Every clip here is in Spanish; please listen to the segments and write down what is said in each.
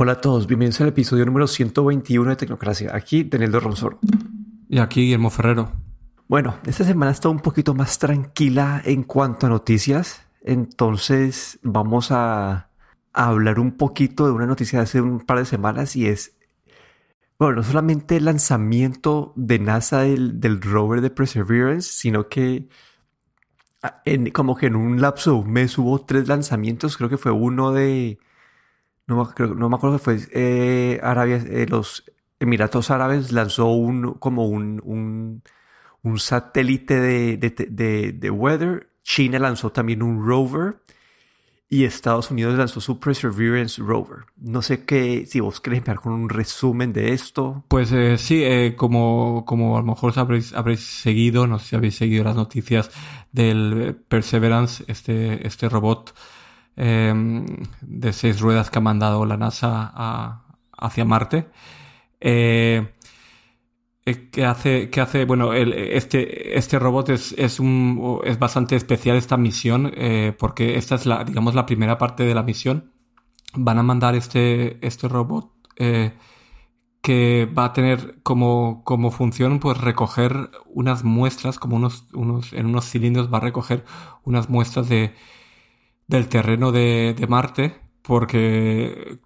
Hola a todos, bienvenidos al episodio número 121 de Tecnocracia. Aquí Daniel de Ronsor. Y aquí Guillermo Ferrero. Bueno, esta semana está un poquito más tranquila en cuanto a noticias. Entonces vamos a, hablar un poquito de una noticia de hace un par de semanas y es, bueno, no solamente el lanzamiento de NASA del, rover de Perseverance, sino que ah, en, como que en un lapso de un mes hubo tres lanzamientos. Creo que fue uno de no, no me acuerdo que fue eh, Arabia, eh, los Emiratos Árabes lanzó un, como un, un, un satélite de, de, de, weather. China lanzó también un rover y Estados Unidos lanzó su Perseverance rover. No sé qué, si vos querés empezar con un resumen de esto. Pues eh, sí, como, como a lo mejor habréis, habréis seguido, no sé si habéis seguido las noticias del Perseverance, este, este robot Em, de seis ruedas que ha mandado la NASA hacia Marte. Eh, eh, que hace, que hace, bueno, este, este robot es, es, un, es bastante especial esta misión, eh, porque esta es la, digamos, la primera parte de la misión. Van a mandar este, este robot que va a tener como, función, pues, recoger unas muestras, como unos, unos, en unos cilindros va a recoger unas muestras de, del terreno de, Marte, porque,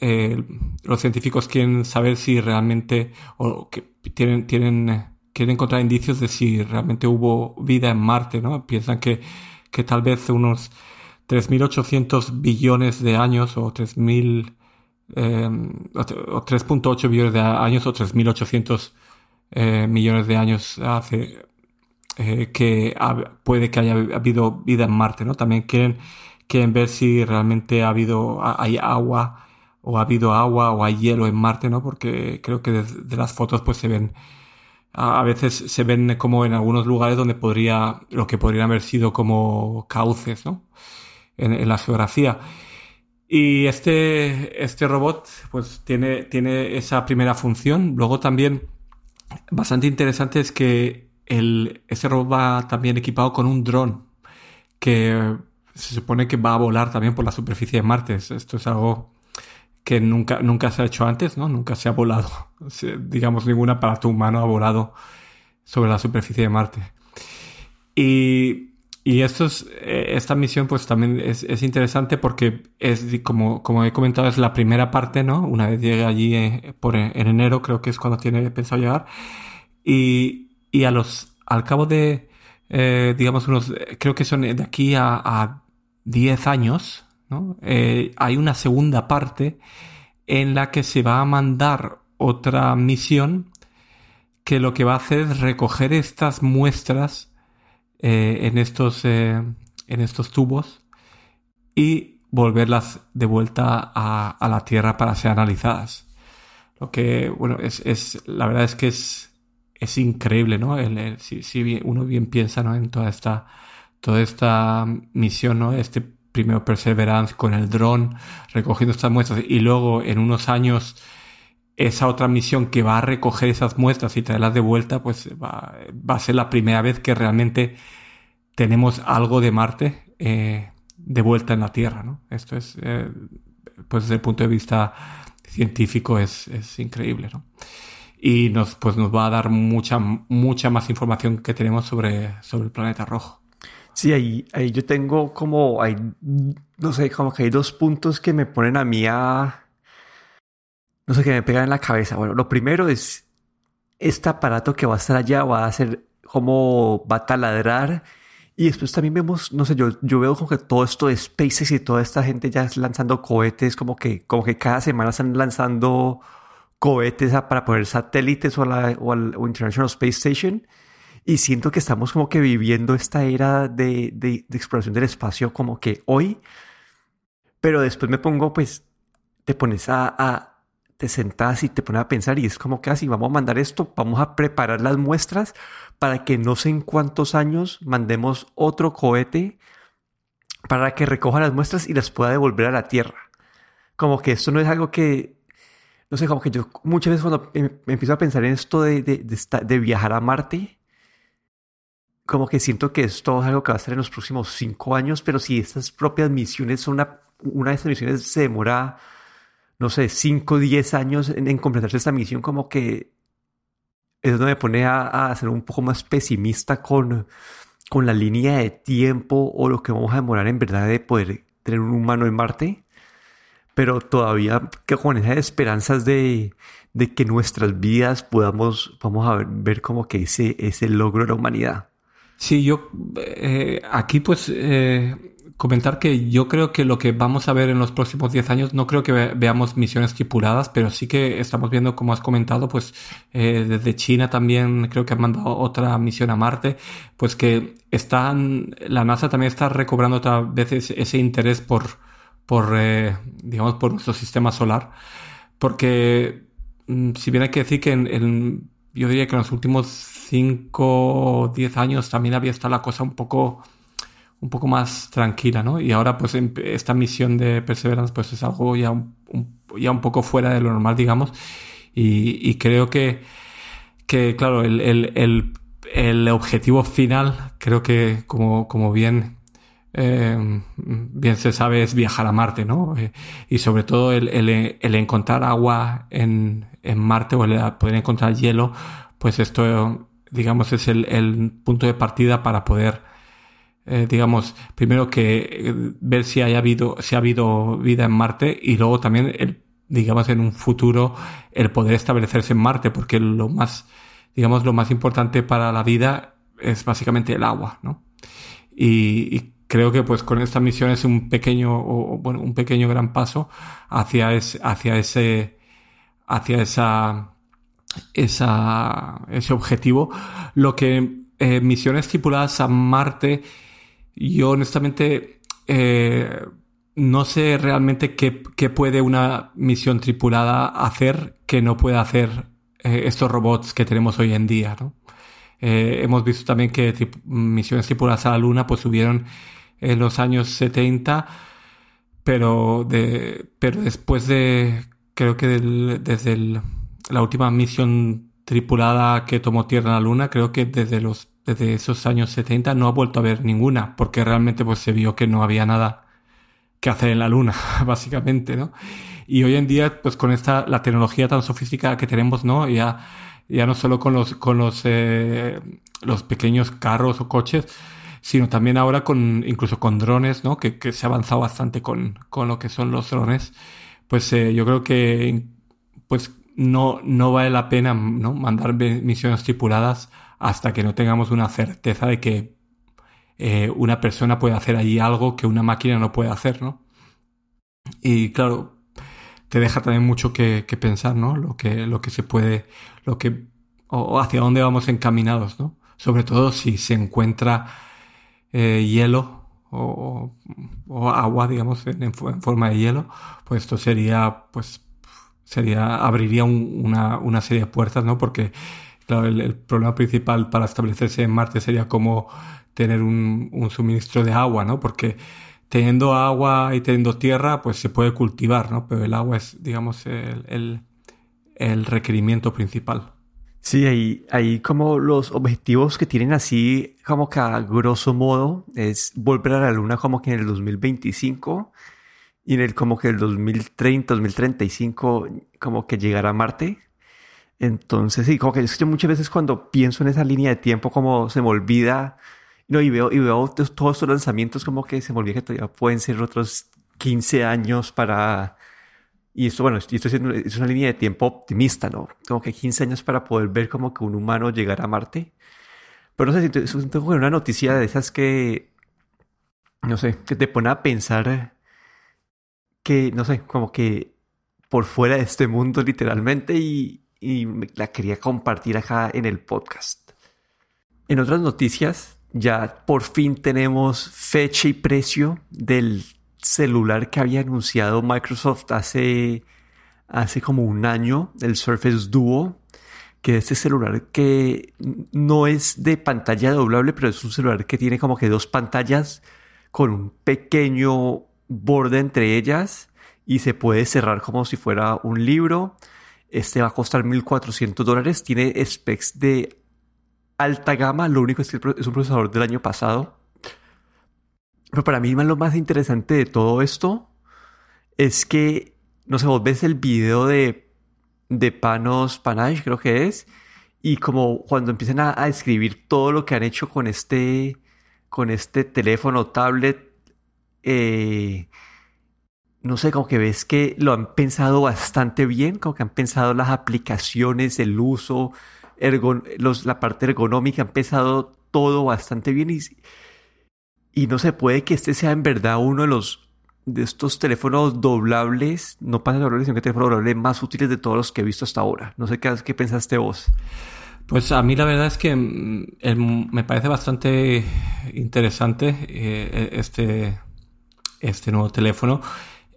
eh, los científicos quieren saber si realmente, o que tienen, tienen, quieren encontrar indicios de si realmente hubo vida en Marte, ¿no? Piensan que, que tal vez unos 3.800 billones de años o 3.000 eh, o 3.8 billones de años o 3.800 eh, millones de años hace eh, que puede que haya habido vida en Marte, ¿no? También quieren, quieren ver si realmente ha habido, hay agua, o ha habido agua, o hay hielo en Marte, ¿no? Porque creo que de, las fotos pues se ven, a, veces se ven como en algunos lugares donde podría, lo que podrían haber sido como cauces, ¿no? En, la geografía. Y este, este robot, pues tiene, tiene esa primera función. Luego también, bastante interesante es que el, ese robot va también equipado con un dron que se supone que va a volar también por la superficie de Marte. Esto es algo que nunca, nunca se ha hecho antes, ¿no? Nunca se ha volado. Digamos, ningún aparato humano ha volado sobre la superficie de Marte. Y, y esto es, eh, esta misión pues también es, es, interesante porque es, como, como he comentado, es la primera parte, ¿no? Una vez llegue allí eh, por, en enero, creo que es cuando tiene pensado llegar. Y, y a los, al cabo de, eh, digamos, unos, creo que son de aquí a, a 10 años, ¿no? Eh, hay una segunda parte en la que se va a mandar otra misión que lo que va a hacer es recoger estas muestras eh, en, estos, en estos tubos y volverlas de vuelta a, a, la Tierra para ser analizadas. Lo que, bueno, es, es la verdad es que es, es increíble, ¿no? si, uno bien piensa. En toda esta, toda esta misión, ¿no? Este primero Perseverance con el dron recogiendo estas muestras y luego en unos años esa otra misión que va a recoger esas muestras y traerlas de vuelta, pues va, a ser la primera vez que realmente tenemos algo de Marte eh, de vuelta en la Tierra, ¿no? Esto es, eh, pues desde el punto de vista científico es, es increíble, ¿no? Y nos, pues nos va a dar mucha, mucha más información que tenemos sobre, sobre el planeta rojo. Sí, ahí, ahí yo tengo como, no sé, como que hay dos puntos que me ponen a mí a, no sé, que me pegan en la cabeza. Bueno, lo primero es, este aparato que va a estar allá va a ser como va a taladrar. Y después también vemos, no sé, yo, yo veo como que todo esto de SpaceX y toda esta gente ya lanzando cohetes, como que, como que cada semana están lanzando cohetes para poner satélites o, la, o al International Space Station. Y siento que estamos como que viviendo esta era de, de, exploración del espacio como que hoy. Pero después me pongo, pues, te pones a, a, te sentas y te pones a pensar y es como que así, vamos a mandar esto, vamos a preparar las muestras para que no sé en cuántos años mandemos otro cohete para que recoja las muestras y las pueda devolver a la Tierra. Como que esto no es algo que no sé, como que yo muchas veces cuando me, empiezo a pensar en esto de, de, de, viajar a Marte, como que siento que esto es algo que va a ser en los próximos cinco años, pero si estas propias misiones son una, una de estas misiones se demora, no sé, 5 o 10 años en, completarse esta misión, como que eso me pone a, ser un poco más pesimista con, con la línea de tiempo o lo que vamos a demorar en verdad de poder tener un humano en Marte. Pero todavía que con esas esperanzas de, de que nuestras vidas podamos, vamos a ver, ver como que ese, ese logro de la humanidad. Sí, yo eh, aquí pues eh, comentar que yo creo que lo que vamos a ver en los próximos 10 años, no creo que veamos misiones tripuladas, pero sí que estamos viendo, como has comentado, pues eh, desde China también creo que han mandado otra misión a Marte, pues que están, la NASA también está recobrando otra vez ese, interés por, por eh, digamos, por nuestro sistema solar, porque mm, si bien hay que decir que en, yo diría que en los últimos 5 o 10 años también había estado la cosa un poco un poco más tranquila, ¿no? Y ahora pues esta misión de Perseverance pues es algo ya un, ya un poco fuera de lo normal, digamos, y, creo que, que claro, el, el, el, objetivo final, creo que como, como bien, eh, bien se sabe, es viajar a Marte, ¿no? Eh, y sobre todo el, el, encontrar agua en, en Marte o el poder encontrar hielo, pues esto, digamos, es el, el punto de partida para poder eh, digamos, primero que ver si haya habido, si ha habido vida en Marte y luego también, el, digamos, en un futuro el poder establecerse en Marte, porque lo más, digamos, lo más importante para la vida es básicamente el agua, ¿no? Y, creo que pues con esta misión es un pequeño, o, bueno, un pequeño gran paso hacia, ese, hacia ese, hacia esa, esa, ese objetivo. Lo que eh, misiones tripuladas a Marte yo honestamente eh, no sé realmente qué, puede una misión tripulada hacer que no pueda hacer eh, estos robots que tenemos hoy en día. ¿no? Eh, hemos visto también que misiones tripuladas a la Luna pues subieron en los años 70, pero, de, pero después de, creo que desde la última misión tripulada que tomó tierra en la Luna, creo que desde los desde esos años 70 no ha vuelto a ver ninguna, porque realmente pues se vio que no había nada que hacer en la luna, básicamente, ¿no? Y hoy en día, pues con esta, la tecnología tan sofisticada que tenemos, ¿no? Ya, ya no solo con los, con los, eh, los pequeños carros o coches, sino también ahora con, incluso con drones, ¿no? Que, que se ha avanzado bastante con, con lo que son los drones. Pues eh, yo creo que, pues no, no vale la pena, ¿no? Mandar misiones tripuladas hasta que no tengamos una certeza de que eh, una persona puede hacer allí algo que una máquina no puede hacer, ¿no? Y claro, te deja también mucho que, pensar, ¿no? Lo que, lo que se puede, lo que, o, hacia dónde vamos encaminados, ¿no? Sobre todo si se encuentra eh, hielo o, agua, digamos, en, forma de hielo, pues esto sería, pues, sería, abriría una, una serie de puertas, ¿no? Porque Claro, el, problema principal para establecerse en Marte sería como tener un, suministro de agua, ¿no? Porque teniendo agua y teniendo tierra, pues se puede cultivar, ¿no? Pero el agua es, digamos, el, requerimiento principal. Sí, ahí, ahí como los objetivos que tienen así, como que a grosso modo, es volver a la Luna como que en el 2025 y en el como que el 2030, 2035, como que llegar a Marte. Entonces, sí, como que yo muchas veces cuando pienso en esa línea de tiempo, como se me olvida, no, y veo, y veo todos estos lanzamientos como que se me olvida que todavía pueden ser otros 15 años para... Y esto, bueno, esto es una línea de tiempo optimista, ¿no? Como que 15 años para poder ver como que un humano llegar a Marte. Pero no sé, si tengo una noticia de esas que, no sé, que te pone a pensar que, no sé, como que por fuera de este mundo literalmente y, y la quería compartir acá en el podcast. En otras noticias, ya por fin tenemos fecha y precio del celular que había anunciado Microsoft hace, hace como un año, el Surface Duo, que es este celular que no es de pantalla doblable, pero es un celular que tiene como que dos pantallas con un pequeño borde entre ellas y se puede cerrar como si fuera un libro este va a costar 1.400 dólares. Tiene specs de alta gama. Lo único es que es un procesador del año pasado. Pero para mí lo más interesante de todo esto es que no sé, vos ves el video de, de Panos Panache, creo que es, y como cuando empiezan a, a escribir todo lo que han hecho con este, con este teléfono, tablet, eh, no sé, como que ves que lo han pensado bastante bien, como que han pensado las aplicaciones, el uso, los, la parte ergonómica, han pensado todo bastante bien y, y no se puede que este sea en verdad uno de los de estos teléfonos doblables, no pasa doblables, sino que teléfonos doblables más útiles de todos los que he visto hasta ahora. No sé qué, qué pensaste vos. Pues a mí la verdad es que mm, me parece bastante interesante eh, este, este nuevo teléfono.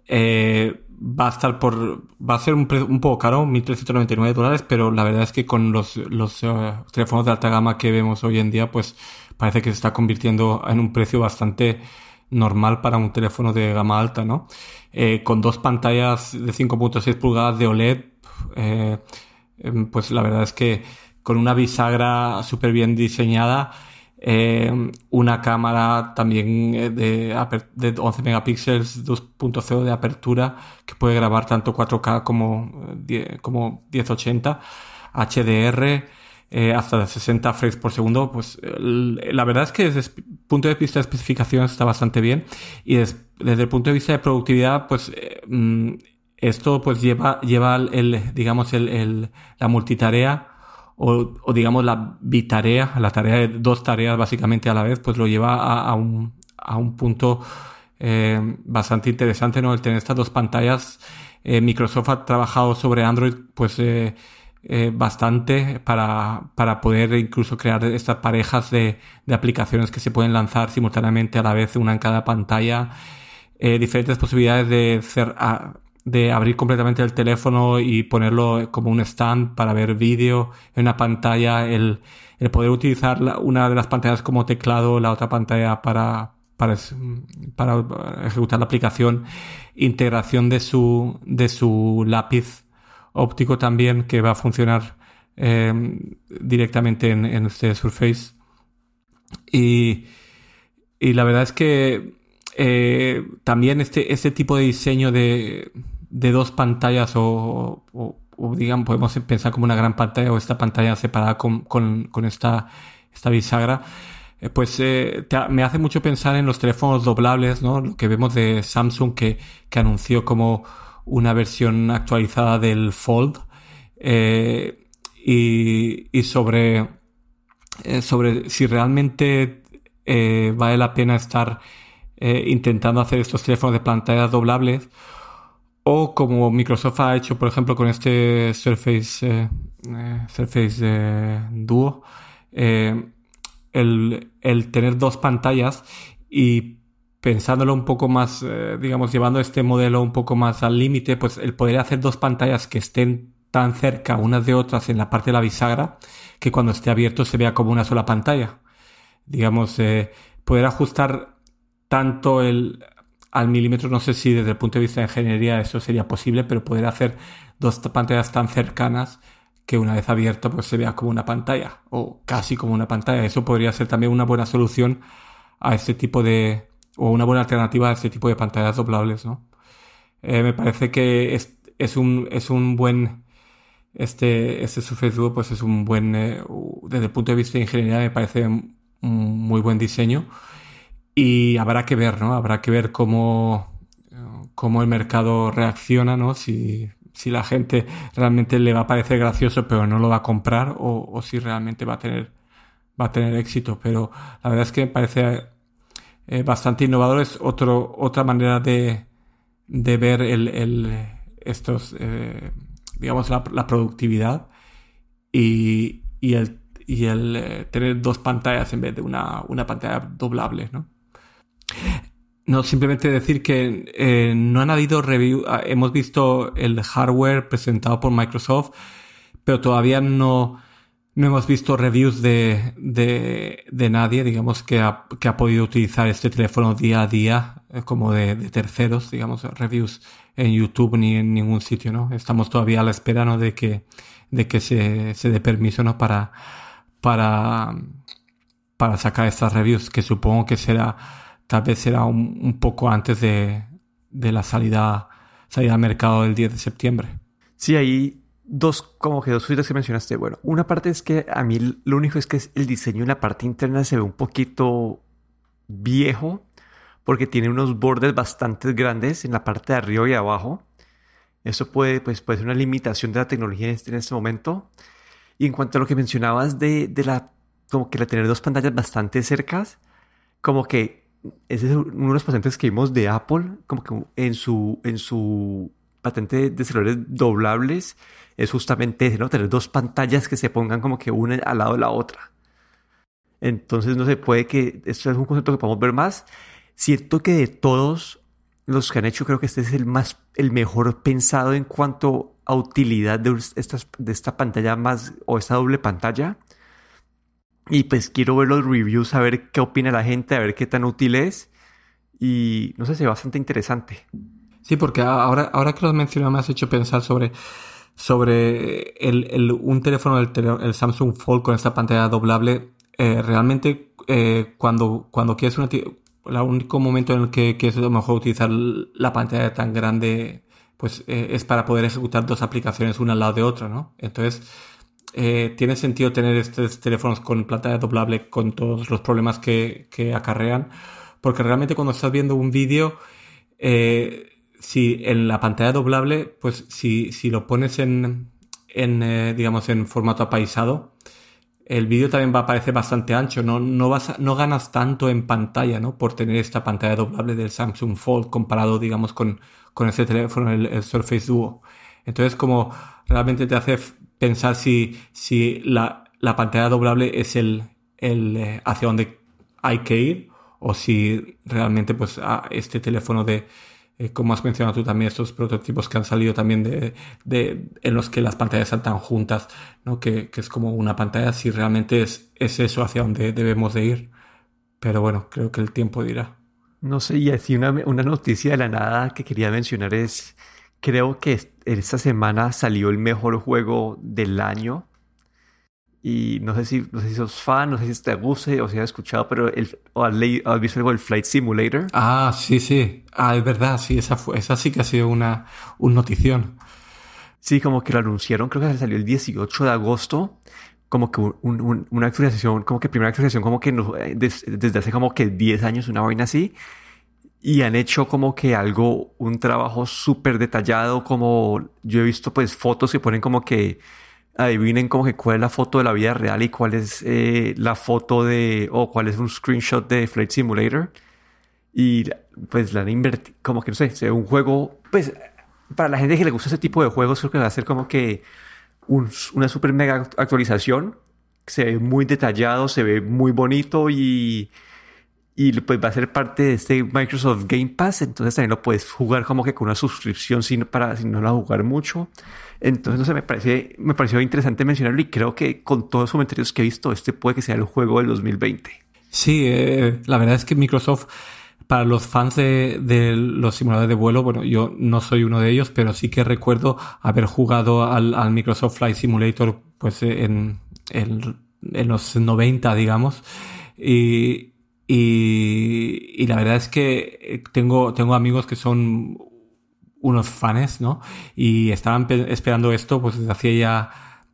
Eh, va a estar por. Va a ser un, un poco caro, 1.399 dólares, pero la verdad es que con los, los eh, teléfonos de alta gama que vemos hoy en día, pues parece que se está convirtiendo en un precio bastante normal para un teléfono de gama alta, ¿no? Eh, con dos pantallas de 5.6 pulgadas de OLED, eh, em, pues la verdad es que con una bisagra súper bien diseñada, eh, una cámara también eh, de, de 11 megapíxeles 2.0 de apertura que puede grabar tanto 4K como, eh, como 1080 HDR hasta 60 frames por segundo pues la verdad es que desde el punto de vista de especificaciones está bastante bien y desde el punto de vista de productividad pues mm, esto pues lleva lleva el digamos el, el la multitarea o, digamos la bitarea, la tarea de dos tareas básicamente a la vez, pues lo lleva a, un, a un, punto eh, bastante interesante, ¿no? El tener estas dos pantallas. Eh, Microsoft ha trabajado sobre Android, pues eh, bastante para, para poder incluso crear estas parejas de, de, aplicaciones que se pueden lanzar simultáneamente a la vez, una en cada pantalla. diferentes posibilidades de hacer, de abrir completamente el teléfono y ponerlo como un stand para ver vídeo en una pantalla, el, el poder utilizar una de las pantallas como teclado, la otra pantalla para, para, para ejecutar la aplicación, integración de su, de su lápiz óptico también que va a funcionar eh, directamente en, en este Surface. Y, y la verdad es que eh, también este, este tipo de diseño de, de dos pantallas o, o, digamos, podemos pensar como una gran pantalla o esta pantalla separada con, con, esta, esta bisagra, eh, pues eh, me hace mucho pensar en los teléfonos doblables, ¿no? Lo que vemos de Samsung que, que anunció como una versión actualizada del Fold y, y sobre, sobre si realmente vale la pena estar eh, intentando hacer estos teléfonos de pantallas doblables o como Microsoft ha hecho por ejemplo con este Surface eh, eh, Surface Duo el, el, tener dos pantallas y pensándolo un poco más digamos llevando este modelo un poco más al límite pues el poder hacer dos pantallas que estén tan cerca unas de otras en la parte de la bisagra que cuando esté abierto se vea como una sola pantalla. Digamos poder ajustar tanto el al milímetro, no sé si desde el punto de vista de ingeniería eso sería posible, pero poder hacer dos pantallas tan cercanas que una vez abierto pues se vea como una pantalla o casi como una pantalla. Eso podría ser también una buena solución a este tipo de o una buena alternativa a este tipo de pantallas doblables, ¿no? Eh, me parece que es, es, un, es un buen este, este Surface pues es un buen eh, desde el punto de vista de ingeniería me parece un muy buen diseño y habrá que ver, ¿no? Habrá que ver cómo, cómo el mercado reacciona, ¿no? Si, si la gente realmente le va a parecer gracioso pero no lo va a comprar o, o si realmente va a tener va a tener éxito. Pero la verdad es que me parece eh, bastante innovador. Es otro, otra manera de, de ver el, el estos, eh, digamos, la, productividad y, y el, y el eh, tener dos pantallas en vez de una, una pantalla doblable, ¿no? No, simplemente decir que eh, no han habido reviews. Ah, hemos visto el hardware presentado por Microsoft, pero todavía no, no hemos visto reviews de, de, de nadie, digamos, que ha, que ha, podido utilizar este teléfono día a día, eh, como de, de, terceros, digamos, reviews en YouTube ni en ningún sitio, ¿no? Estamos todavía a la espera, ¿no? De que, de que se, se dé permiso, ¿no? Para, para, para sacar estas reviews, que supongo que será tal vez será un, poco antes de, de, la salida salir al mercado el 10 de septiembre. Sí, hay dos, como que dos cositas que mencionaste. Bueno, una parte es que a mí lo único es que el diseño en la parte interna se ve un poquito viejo porque tiene unos bordes bastante grandes en la parte de arriba y abajo. Eso puede, pues, puede ser una limitación de la tecnología en este, en este momento. Y en cuanto a lo que mencionabas de, de la, como que la tener dos pantallas bastante cercas, como que ese es uno de los patentes que vimos de Apple, como que en su, en su patente de celulares doblables, es justamente ¿no? Tener dos pantallas que se pongan como que una al lado de la otra. Entonces no se puede que, esto es un concepto que podemos ver más. Siento que de todos los que han hecho, creo que este es el más, el mejor pensado en cuanto a utilidad de, estas, de esta pantalla más, o esta doble pantalla. Y pues quiero ver los reviews, a ver qué opina la gente, a ver qué tan útil es. Y no sé, se ve bastante interesante. Sí, porque ahora, ahora que lo has mencionado me has hecho pensar sobre, sobre el, un teléfono, el, el, Samsung Fold con esta pantalla doblable. Eh, realmente eh, cuando, cuando quieres una... El único momento en el que, que es lo mejor utilizar la pantalla tan grande pues eh, es para poder ejecutar dos aplicaciones una al lado de otra, ¿no? Entonces, eh, tiene sentido tener estos teléfonos con pantalla doblable con todos los problemas que, que acarrean, porque realmente cuando estás viendo un vídeo, eh, si en la pantalla doblable, pues si, si lo pones en, en eh, digamos, en formato apaisado, el vídeo también va a parecer bastante ancho, no, no, vas no ganas tanto en pantalla, ¿no? Por tener esta pantalla doblable del Samsung Fold comparado, digamos, con, con ese teléfono, el, el Surface Duo. Entonces, como realmente te hace pensar si, si la, la pantalla doblable es el, el eh, hacia donde hay que ir o si realmente pues este teléfono de eh, como has mencionado tú también estos prototipos que han salido también de, de en los que las pantallas saltan juntas no que, que, es como una pantalla si realmente es, es eso hacia donde debemos de ir. Pero bueno creo que el tiempo dirá. No sé y así una, una noticia de la nada que quería mencionar es creo que esta semana salió el mejor juego del año. Y no sé si, no sé si sos fan, no sé si te guste o si has escuchado, pero el, o has, visto algo del Flight Simulator. Ah, sí, sí. Ah, es verdad, sí, esa, fue, esa sí que ha sido una, una notición. Sí, como que lo anunciaron, creo que salió el 18 de agosto, como que un, una actualización, como que primera actualización, como que desde hace como que 10 años, una vaina así, y han hecho como que algo, un trabajo súper detallado, como yo he visto pues fotos que ponen como que adivinen como que cuál es la foto de la vida real y cuál es eh, la foto de, o cuál es un screenshot de Flight Simulator. Y pues la han invertido, como que no sé, un juego, pues para la gente que le gusta ese tipo de juegos creo que va a ser como que una super mega actualización. Se ve muy detallado, se ve muy bonito y y pues va a ser parte de este Microsoft Game Pass, entonces también lo puedes jugar como que con una suscripción sin, para si no la jugar mucho. Entonces, no sé, me, parece, me pareció interesante mencionarlo y creo que con todos los comentarios que he visto, este puede que sea el juego del 2020. Sí, eh, la verdad es que Microsoft, para los fans de, los simuladores de vuelo, bueno, yo no soy uno de ellos, pero sí que recuerdo haber jugado al, al Microsoft Flight Simulator pues en, en, en los 90, digamos. Y, y, la verdad es que eh, tengo, tengo amigos que son unos fans, ¿no? Y estaban esperando esto pues desde hacía ya,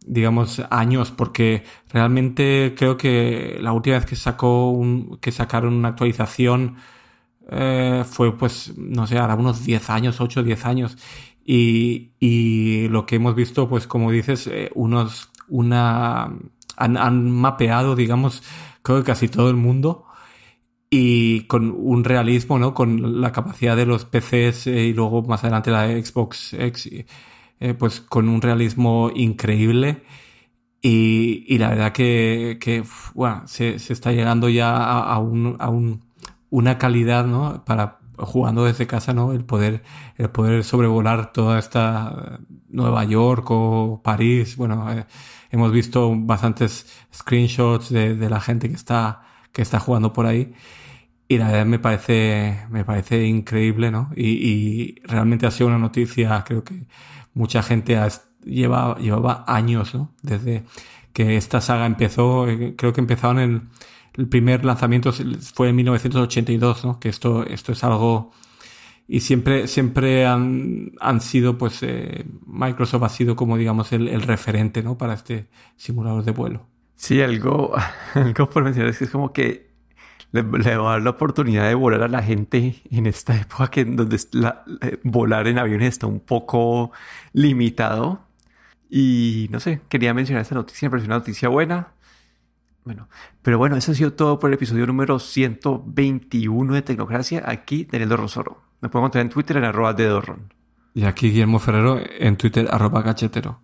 digamos, años, porque realmente creo que la última vez que sacó un, que sacaron una actualización eh, fue pues, no sé, ahora unos 10 años, 8 o 10 años. Y, y lo que hemos visto, pues como dices, eh, unos, una, han, han mapeado, digamos, creo que casi todo el mundo y con un realismo, ¿no? Con la capacidad de los PCs eh, y luego más adelante la Xbox X, eh, pues con un realismo increíble. Y, y la verdad que, bueno, se, se, está llegando ya a, un, a un, una calidad, ¿no? Para jugando desde casa, ¿no? El poder, el poder sobrevolar toda esta Nueva York o París. Bueno, eh, hemos visto bastantes screenshots de la gente que está que está jugando por ahí. Y la verdad me parece, me parece increíble, ¿no? Y, realmente ha sido una noticia, creo que mucha gente ha, lleva, llevaba años, ¿no? Desde que esta saga empezó, eh, creo que empezaron en el primer lanzamiento fue en 1982, ¿no? Que esto, esto es algo y siempre, siempre han, han sido, pues, eh, Microsoft ha sido como, digamos, el, el, referente, ¿no? Para este simulador de vuelo. Sí, algo, algo por mencionar es que es como que le, le, va a dar la oportunidad de volar a la gente en esta época que donde eh, volar en aviones está un poco limitado. Y no sé, quería mencionar esta noticia, me pareció una noticia buena. Bueno, pero bueno, eso ha sido todo por el episodio número 121 de Tecnocracia. Aquí, Daniel Rosoro. Me puedo encontrar en Twitter en arroba de Dorron. Y aquí Guillermo Ferrero en Twitter arroba cachetero.